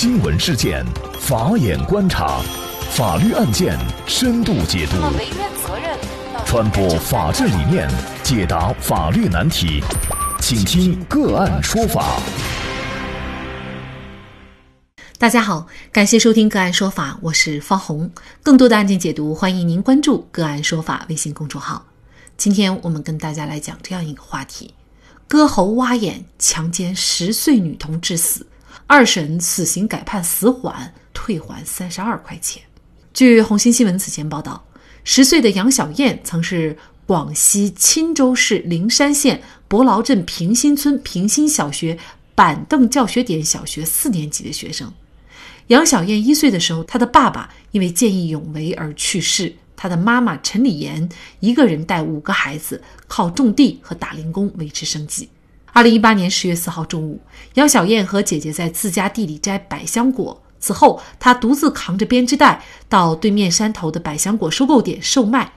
新闻事件，法眼观察，法律案件深度解读，传播法治理念，解答法律难题，请听个案说法。大家好，感谢收听个案说法，我是方红。更多的案件解读，欢迎您关注个案说法微信公众号。今天我们跟大家来讲这样一个话题：割喉挖眼，强奸十岁女童致死。二审死刑改判死缓，退还三十二块钱。据红星新闻此前报道，十岁的杨小燕曾是广西钦州市灵山县伯劳镇平新村平新小学板凳教学点小学四年级的学生。杨小燕一岁的时候，她的爸爸因为见义勇为而去世，她的妈妈陈丽妍一个人带五个孩子，靠种地和打零工维持生计。二零一八年十月四号中午，杨小燕和姐姐在自家地里摘百香果。此后，她独自扛着编织袋到对面山头的百香果收购点售卖。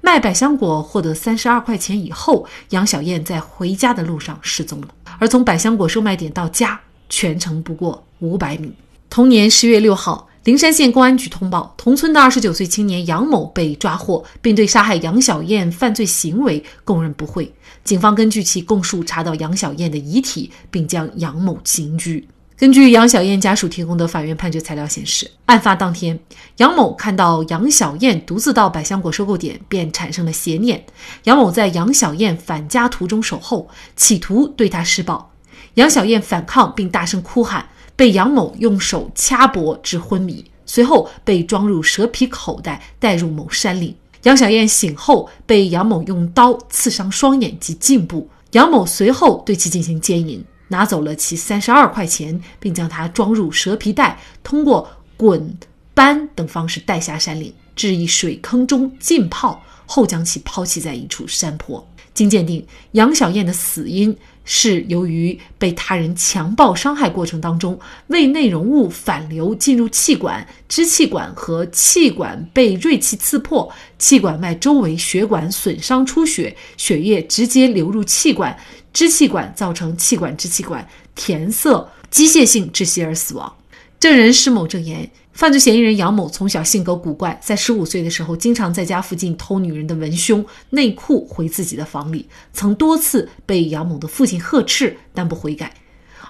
卖百香果获得三十二块钱以后，杨小燕在回家的路上失踪了。而从百香果售卖点到家，全程不过五百米。同年十月六号。灵山县公安局通报，同村的二十九岁青年杨某被抓获，并对杀害杨小燕犯罪行为供认不讳。警方根据其供述查到杨小燕的遗体，并将杨某刑拘。根据杨小燕家属提供的法院判决材料显示，案发当天，杨某看到杨小燕独自到百香果收购点，便产生了邪念。杨某在杨小燕返家途中守候，企图对她施暴。杨小燕反抗并大声哭喊。被杨某用手掐脖致昏迷，随后被装入蛇皮口袋带入某山岭。杨小燕醒后被杨某用刀刺伤双眼及颈部，杨某随后对其进行奸淫，拿走了其三十二块钱，并将她装入蛇皮袋，通过滚、搬等方式带下山岭，置一水坑中浸泡，后将其抛弃在一处山坡。经鉴定，杨小燕的死因。是由于被他人强暴伤害过程当中，胃内容物反流进入气管，支气管和气管被锐器刺破，气管外周围血管损伤出血，血液直接流入气管，支气管造成气管支气管填塞，机械性窒息而死亡。证人施某证言。犯罪嫌疑人杨某从小性格古怪，在十五岁的时候，经常在家附近偷女人的文胸、内裤回自己的房里，曾多次被杨某的父亲呵斥，但不悔改。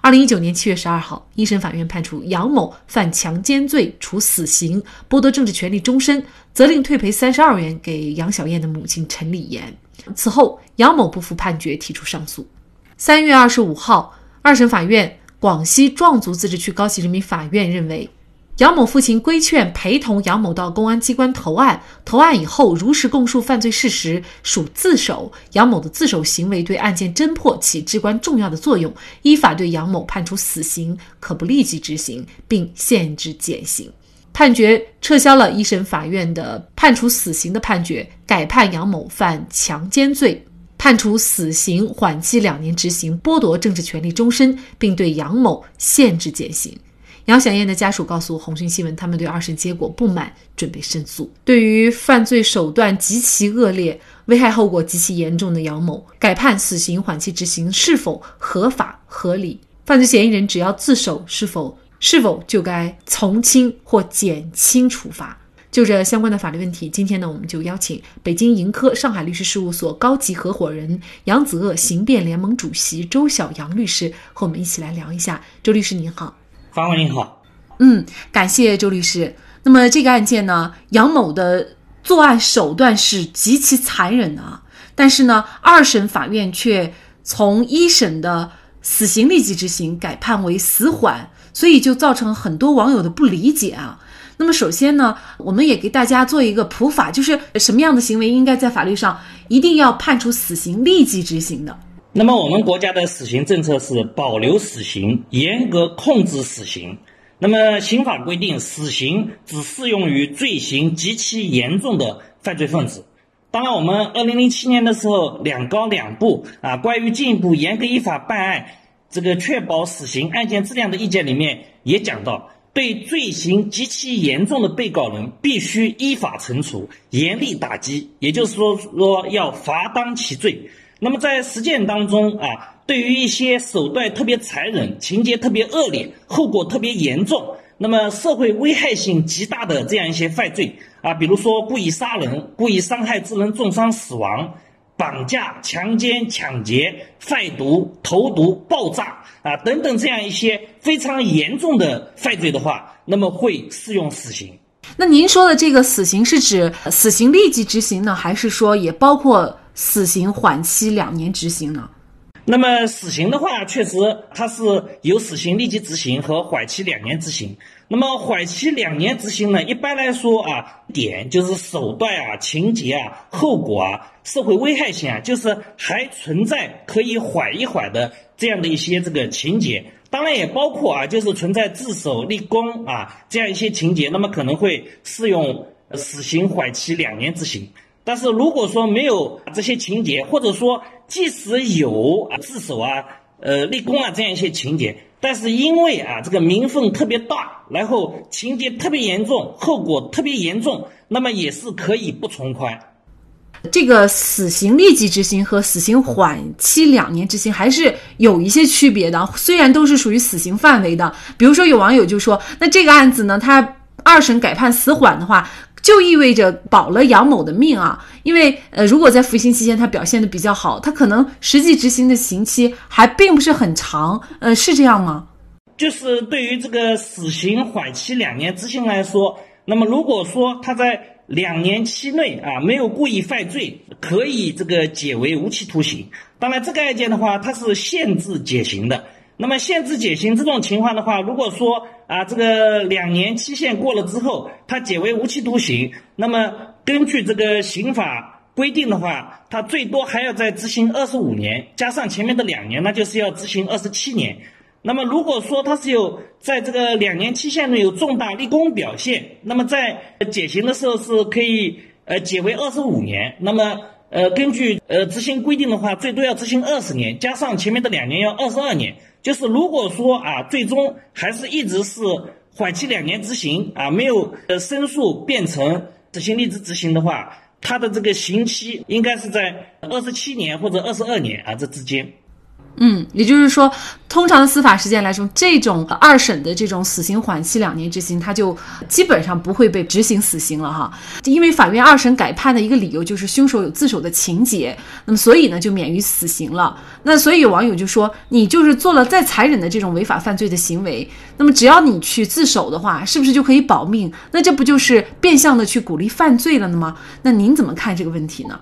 二零一九年七月十二号，一审法院判处杨某犯强奸罪，处死刑，剥夺政治权利终身，责令退赔三十二元给杨小燕的母亲陈丽妍。此后，杨某不服判决，提出上诉。三月二十五号，二审法院广西壮族自治区高级人民法院认为。杨某父亲规劝陪同杨某到公安机关投案，投案以后如实供述犯罪事实，属自首。杨某的自首行为对案件侦破起至关重要的作用，依法对杨某判处死刑，可不立即执行，并限制减刑。判决撤销了一审法院的判处死刑的判决，改判杨某犯强奸罪，判处死刑缓期两年执行，剥夺政治权利终身，并对杨某限制减刑。杨小燕的家属告诉红星新闻，他们对二审结果不满，准备申诉。对于犯罪手段极其恶劣、危害后果极其严重的杨某，改判死刑缓期执行是否合法合理？犯罪嫌疑人只要自首，是否是否就该从轻或减轻处罚？就这相关的法律问题，今天呢，我们就邀请北京盈科上海律师事务所高级合伙人、杨子鳄刑辩联盟主席周小杨律师和我们一起来聊一下。周律师您好。法官您好，嗯，感谢周律师。那么这个案件呢，杨某的作案手段是极其残忍的啊，但是呢，二审法院却从一审的死刑立即执行改判为死缓，所以就造成很多网友的不理解啊。那么首先呢，我们也给大家做一个普法，就是什么样的行为应该在法律上一定要判处死刑立即执行的。那么，我们国家的死刑政策是保留死刑，严格控制死刑。那么，刑法规定，死刑只适用于罪行极其严重的犯罪分子。当然，我们二零零七年的时候，两高两部啊，关于进一步严格依法办案，这个确保死刑案件质量的意见里面也讲到，对罪行极其严重的被告人，必须依法惩处，严厉打击，也就是说，说要罚当其罪。那么在实践当中啊，对于一些手段特别残忍、情节特别恶劣、后果特别严重，那么社会危害性极大的这样一些犯罪啊，比如说故意杀人、故意伤害致人重伤死亡、绑架、强奸、抢劫、贩毒、投毒、爆炸啊等等这样一些非常严重的犯罪的话，那么会适用死刑。那您说的这个死刑是指死刑立即执行呢，还是说也包括死刑缓期两年执行呢？那么死刑的话，确实它是有死刑立即执行和缓期两年执行。那么缓期两年执行呢，一般来说啊，点就是手段啊、情节啊、后果啊、社会危害性啊，就是还存在可以缓一缓的这样的一些这个情节。当然也包括啊，就是存在自首立功啊这样一些情节，那么可能会适用死刑缓期两年执行。但是如果说没有这些情节，或者说即使有啊自首啊、呃立功啊这样一些情节，但是因为啊这个民愤特别大，然后情节特别严重，后果特别严重，那么也是可以不从宽。这个死刑立即执行和死刑缓期两年执行还是有一些区别的，虽然都是属于死刑范围的。比如说，有网友就说，那这个案子呢，他二审改判死缓的话，就意味着保了杨某的命啊。因为呃，如果在服刑期间他表现的比较好，他可能实际执行的刑期还并不是很长。呃，是这样吗？就是对于这个死刑缓期两年执行来说，那么如果说他在两年期内啊，没有故意犯罪，可以这个解为无期徒刑。当然，这个案件的话，它是限制减刑的。那么限制减刑这种情况的话，如果说啊，这个两年期限过了之后，他解为无期徒刑，那么根据这个刑法规定的话，他最多还要再执行二十五年，加上前面的两年，那就是要执行二十七年。那么，如果说他是有在这个两年期限内有重大立功表现，那么在减刑的时候是可以呃减为二十五年。那么呃根据呃执行规定的话，最多要执行二十年，加上前面的两年要二十二年。就是如果说啊最终还是一直是缓期两年执行啊，没有呃申诉变成执行立即执行的话，他的这个刑期应该是在二十七年或者二十二年啊这之间。嗯，也就是说，通常的司法实践来说，这种二审的这种死刑缓期两年执行，它就基本上不会被执行死刑了哈。因为法院二审改判的一个理由就是凶手有自首的情节，那么所以呢就免于死刑了。那所以有网友就说，你就是做了再残忍的这种违法犯罪的行为，那么只要你去自首的话，是不是就可以保命？那这不就是变相的去鼓励犯罪了呢吗？那您怎么看这个问题呢？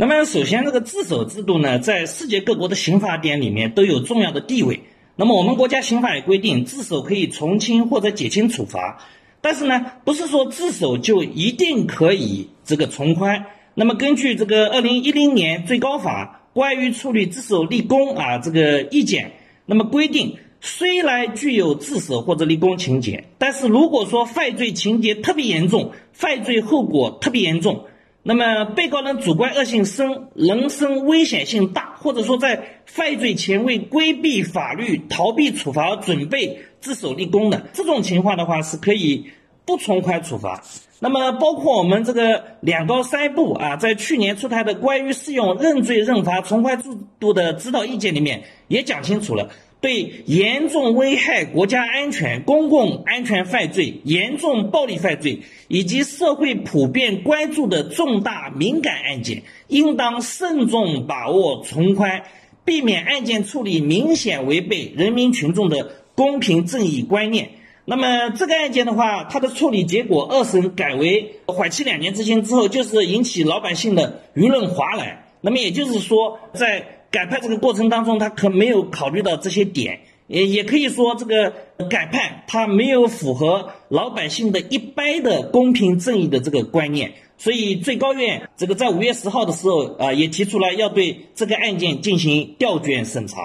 那么，首先，这个自首制度呢，在世界各国的刑法典里面都有重要的地位。那么，我们国家刑法也规定，自首可以从轻或者减轻处罚。但是呢，不是说自首就一定可以这个从宽。那么，根据这个二零一零年最高法关于处理自首立功啊这个意见，那么规定，虽然具有自首或者立功情节，但是如果说犯罪情节特别严重，犯罪后果特别严重。那么，被告人主观恶性深，人身危险性大，或者说在犯罪前为规避法律、逃避处罚而准备自首立功的这种情况的话，是可以不从宽处罚。那么，包括我们这个两高三部啊，在去年出台的关于适用认罪认罚从宽制度的指导意见里面，也讲清楚了。对严重危害国家安全、公共安全犯罪、严重暴力犯罪以及社会普遍关注的重大敏感案件，应当慎重把握从宽，避免案件处理明显违背人民群众的公平正义观念。那么这个案件的话，它的处理结果二审改为缓期两年执行之后，就是引起老百姓的舆论哗然。那么也就是说，在改判这个过程当中，他可没有考虑到这些点，也也可以说这个改判他没有符合老百姓的一般的公平正义的这个观念，所以最高院这个在五月十号的时候啊，也提出来要对这个案件进行调卷审查。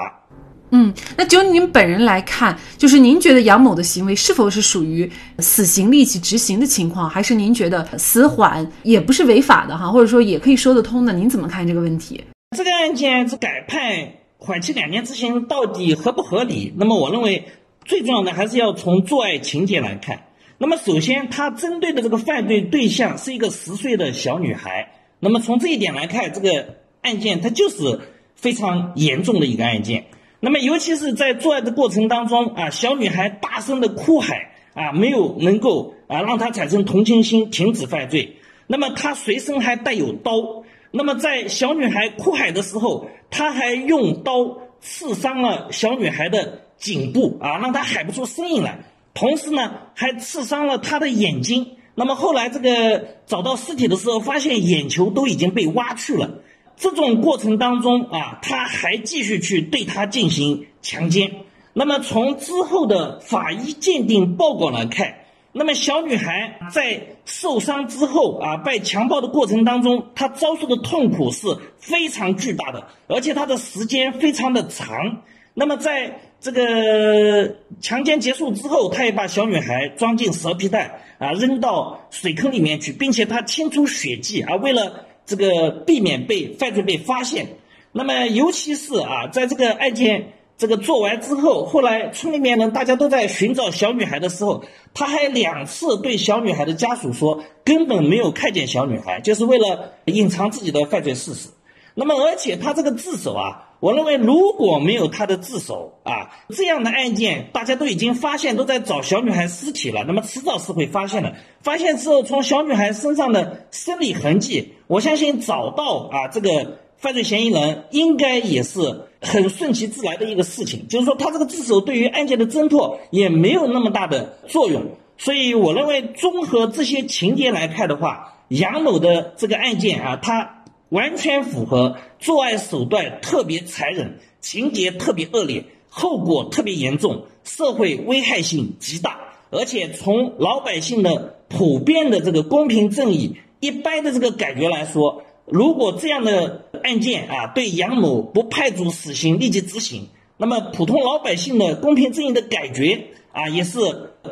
嗯，那就您本人来看，就是您觉得杨某的行为是否是属于死刑立即执行的情况，还是您觉得死缓也不是违法的哈，或者说也可以说得通的？您怎么看这个问题？这个案件是改判缓期两年执行，到底合不合理？那么我认为最重要的还是要从作案情节来看。那么首先，他针对的这个犯罪对象是一个十岁的小女孩。那么从这一点来看，这个案件它就是非常严重的一个案件。那么，尤其是在作案的过程当中啊，小女孩大声的哭喊啊，没有能够啊让她产生同情心，停止犯罪。那么，她随身还带有刀。那么，在小女孩哭喊的时候，他还用刀刺伤了小女孩的颈部啊，让她喊不出声音来。同时呢，还刺伤了她的眼睛。那么后来这个找到尸体的时候，发现眼球都已经被挖去了。这种过程当中啊，他还继续去对她进行强奸。那么从之后的法医鉴定报告来看，那么小女孩在受伤之后啊，被强暴的过程当中，她遭受的痛苦是非常巨大的，而且她的时间非常的长。那么在这个强奸结束之后，他也把小女孩装进蛇皮袋啊，扔到水坑里面去，并且他清除血迹啊，为了这个避免被犯罪被发现。那么尤其是啊，在这个案件这个做完之后，后来村里面呢大家都在寻找小女孩的时候，他还两次对小女孩的家属说根本没有看见小女孩，就是为了隐藏自己的犯罪事实。那么而且他这个自首啊。我认为，如果没有他的自首啊，这样的案件大家都已经发现，都在找小女孩尸体了，那么迟早是会发现的。发现之后，从小女孩身上的生理痕迹，我相信找到啊这个犯罪嫌疑人，应该也是很顺其自然的一个事情。就是说，他这个自首对于案件的侦破也没有那么大的作用。所以，我认为综合这些情节来看的话，杨某的这个案件啊，他。完全符合作案手段特别残忍，情节特别恶劣，后果特别严重，社会危害性极大。而且从老百姓的普遍的这个公平正义一般的这个感觉来说，如果这样的案件啊对杨某不判处死刑立即执行，那么普通老百姓的公平正义的感觉啊也是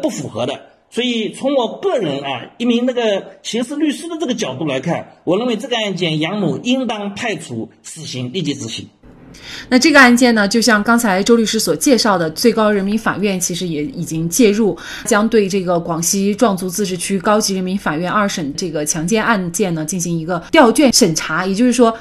不符合的。所以，从我个人啊，一名那个刑事律师的这个角度来看，我认为这个案件杨某应当判处死刑，立即执行。那这个案件呢，就像刚才周律师所介绍的，最高人民法院其实也已经介入，将对这个广西壮族自治区高级人民法院二审这个强奸案件呢进行一个调卷审查，也就是说。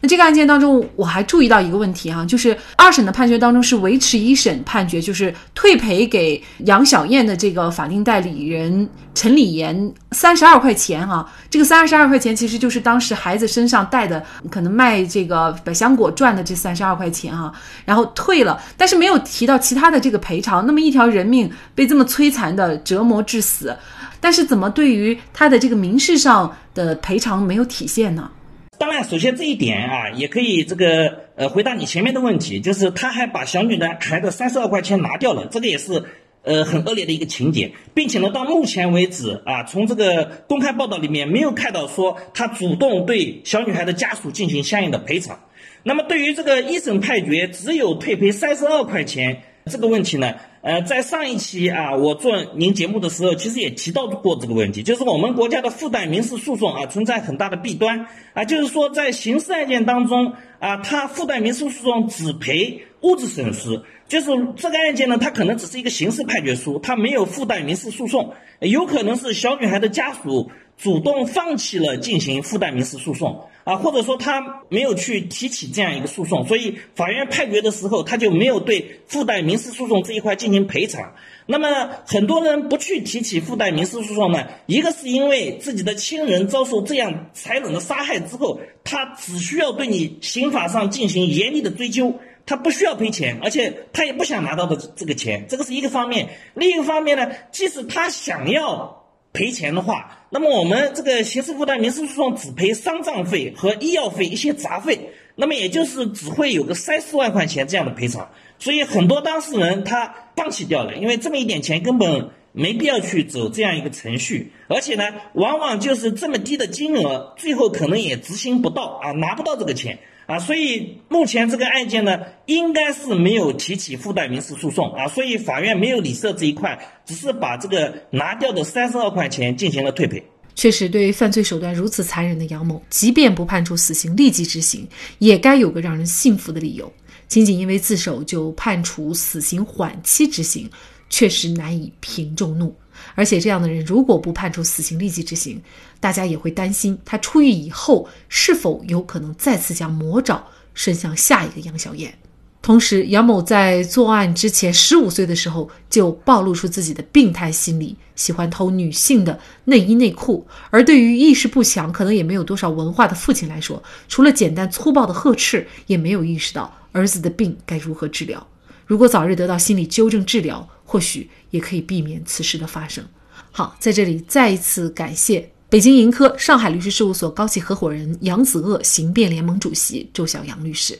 那这个案件当中，我还注意到一个问题哈，就是二审的判决当中是维持一审判决，就是退赔给杨小燕的这个法定代理人陈礼言三十二块钱哈。这个三十二块钱其实就是当时孩子身上带的，可能卖这个百香果赚的这三十二块钱哈，然后退了，但是没有提到其他的这个赔偿。那么一条人命被这么摧残的折磨致死，但是怎么对于他的这个民事上的赔偿没有体现呢？当然，首先这一点啊，也可以这个呃回答你前面的问题，就是他还把小女孩的三十二块钱拿掉了，这个也是呃很恶劣的一个情节，并且呢，到目前为止啊，从这个公开报道里面没有看到说他主动对小女孩的家属进行相应的赔偿。那么对于这个一审判决只有退赔三十二块钱这个问题呢？呃，在上一期啊，我做您节目的时候，其实也提到过这个问题，就是我们国家的附带民事诉讼啊，存在很大的弊端啊，就是说在刑事案件当中啊，它附带民事诉讼只赔物质损失，就是这个案件呢，它可能只是一个刑事判决书，它没有附带民事诉讼，有可能是小女孩的家属主动放弃了进行附带民事诉讼。啊，或者说他没有去提起这样一个诉讼，所以法院判决的时候，他就没有对附带民事诉讼这一块进行赔偿。那么很多人不去提起附带民事诉讼呢，一个是因为自己的亲人遭受这样残忍的杀害之后，他只需要对你刑法上进行严厉的追究，他不需要赔钱，而且他也不想拿到的这个钱，这个是一个方面。另一个方面呢，即使他想要。赔钱的话，那么我们这个刑事附带民事诉讼只赔丧葬费和医药费一些杂费，那么也就是只会有个三四万块钱这样的赔偿，所以很多当事人他放弃掉了，因为这么一点钱根本没必要去走这样一个程序，而且呢，往往就是这么低的金额，最后可能也执行不到啊，拿不到这个钱。啊，所以目前这个案件呢，应该是没有提起附带民事诉讼啊，所以法院没有理涉这一块，只是把这个拿掉的三十二块钱进行了退赔。确实，对于犯罪手段如此残忍的杨某，即便不判处死刑立即执行，也该有个让人信服的理由。仅仅因为自首就判处死刑缓期执行，确实难以平众怒。而且这样的人如果不判处死刑立即执行，大家也会担心他出狱以后是否有可能再次将魔爪伸向下一个杨小燕。同时，杨某在作案之前十五岁的时候就暴露出自己的病态心理，喜欢偷女性的内衣内裤。而对于意识不强、可能也没有多少文化的父亲来说，除了简单粗暴的呵斥，也没有意识到儿子的病该如何治疗。如果早日得到心理纠正治疗，或许也可以避免此事的发生。好，在这里再一次感谢北京盈科上海律师事务所高级合伙人杨子鄂、刑辩联盟主席周小阳律师。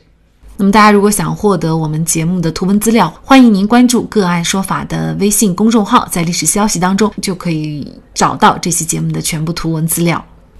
那么，大家如果想获得我们节目的图文资料，欢迎您关注“个案说法”的微信公众号，在历史消息当中就可以找到这期节目的全部图文资料。